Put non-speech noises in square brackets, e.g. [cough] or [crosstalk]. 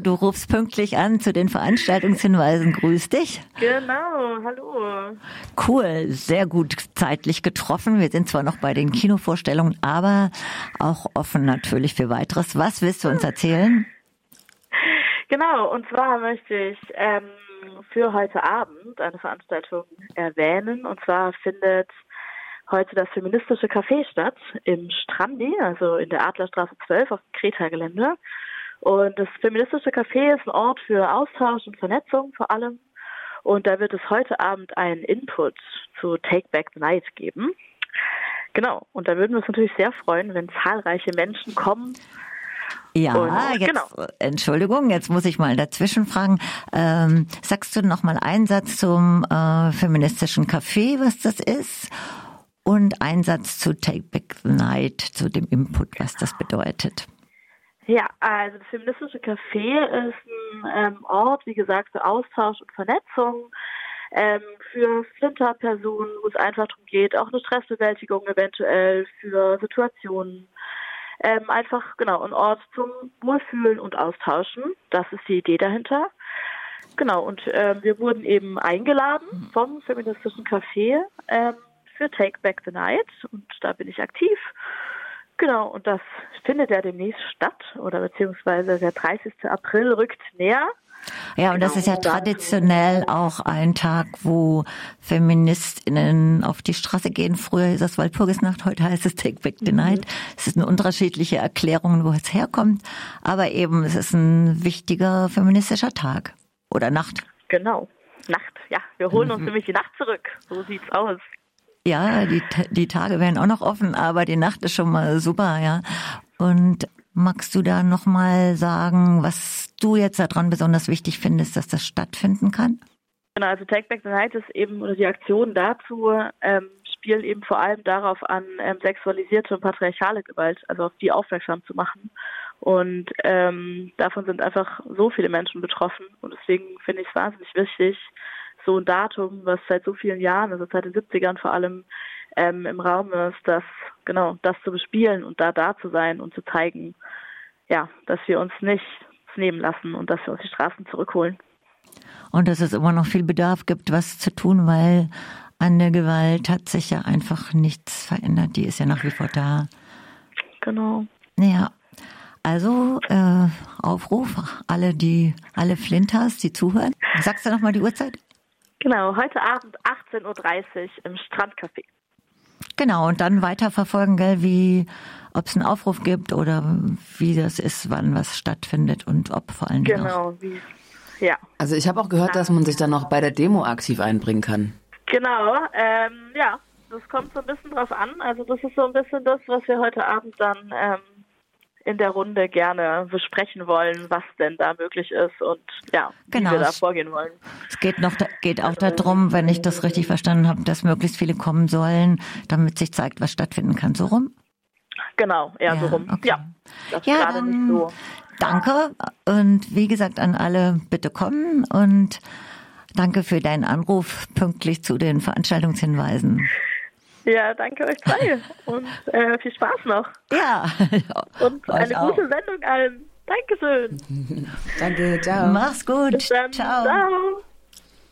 Du rufst pünktlich an zu den Veranstaltungshinweisen. Grüß dich. Genau, hallo. Cool, sehr gut zeitlich getroffen. Wir sind zwar noch bei den Kinovorstellungen, aber auch offen natürlich für weiteres. Was willst du uns erzählen? Genau, und zwar möchte ich ähm, für heute Abend eine Veranstaltung erwähnen. Und zwar findet heute das feministische Café statt im Strandi, also in der Adlerstraße 12 auf dem Kreta-Gelände. Und das feministische Café ist ein Ort für Austausch und Vernetzung vor allem. Und da wird es heute Abend einen Input zu Take Back the Night geben. Genau. Und da würden wir uns natürlich sehr freuen, wenn zahlreiche Menschen kommen. Ja, und, jetzt, genau. Entschuldigung, jetzt muss ich mal dazwischen fragen. Ähm, sagst du noch mal einen Satz zum äh, feministischen Café, was das ist? Und einen Satz zu Take Back the Night, zu dem Input, was das bedeutet. Ja, also das feministische Café ist ein ähm, Ort, wie gesagt, für Austausch und Vernetzung, ähm, für Flinterpersonen, wo es einfach darum geht, auch eine Stressbewältigung eventuell für Situationen. Ähm, einfach, genau, ein Ort zum Wohlfühlen und Austauschen. Das ist die Idee dahinter. Genau, und ähm, wir wurden eben eingeladen vom feministischen Café ähm, für Take Back the Night und da bin ich aktiv Genau, und das findet ja demnächst statt oder beziehungsweise der 30. April rückt näher. Ja, und das ist ja genau, traditionell auch ein Tag, wo FeministInnen auf die Straße gehen. Früher hieß das Walpurgisnacht, heute heißt es Take Back the Night. Mhm. Es sind unterschiedliche Erklärungen, wo es herkommt. Aber eben, es ist ein wichtiger feministischer Tag oder Nacht. Genau, Nacht, ja. Wir holen uns mhm. nämlich die Nacht zurück. So sieht's aus. Ja, die, die Tage werden auch noch offen, aber die Nacht ist schon mal super, ja. Und magst du da nochmal sagen, was du jetzt daran besonders wichtig findest, dass das stattfinden kann? Genau, also Take Back the Night ist eben, oder die Aktion dazu ähm, spielen eben vor allem darauf an, ähm, sexualisierte und patriarchale Gewalt, also auf die aufmerksam zu machen. Und ähm, davon sind einfach so viele Menschen betroffen. Und deswegen finde ich es wahnsinnig wichtig, so ein Datum, was seit so vielen Jahren, also seit den 70ern vor allem, ähm, im Raum ist, das, genau, das zu bespielen und da da zu sein und zu zeigen, ja, dass wir uns nicht nehmen lassen und dass wir uns die Straßen zurückholen. Und dass es immer noch viel Bedarf gibt, was zu tun, weil an der Gewalt hat sich ja einfach nichts verändert. Die ist ja nach wie vor da. Genau. Ja. Also äh, Aufruf, alle die, alle Flinters, die zuhören. Sagst du nochmal die Uhrzeit? Genau, heute Abend 18.30 Uhr im Strandcafé. Genau, und dann weiterverfolgen, gell, wie, ob es einen Aufruf gibt oder wie das ist, wann was stattfindet und ob vor allen Dingen. Genau, wie, ja. Also ich habe auch gehört, dass man sich dann noch bei der Demo aktiv einbringen kann. Genau, ähm, ja, das kommt so ein bisschen drauf an. Also das ist so ein bisschen das, was wir heute Abend dann ähm, in der Runde gerne besprechen wollen, was denn da möglich ist und ja, genau. wie wir da vorgehen wollen. Es geht noch, geht auch darum, wenn ich das richtig verstanden habe, dass möglichst viele kommen sollen, damit sich zeigt, was stattfinden kann. So rum? Genau, eher ja, so rum. Okay. Ja, das ja, gerade dann nicht so. Danke und wie gesagt an alle bitte kommen und danke für deinen Anruf pünktlich zu den Veranstaltungshinweisen. Ja, danke euch zwei und äh, viel Spaß noch. Ja. [laughs] Und eine auch. gute Sendung allen. Dankeschön. Danke, ciao. Mach's gut. Ciao. ciao.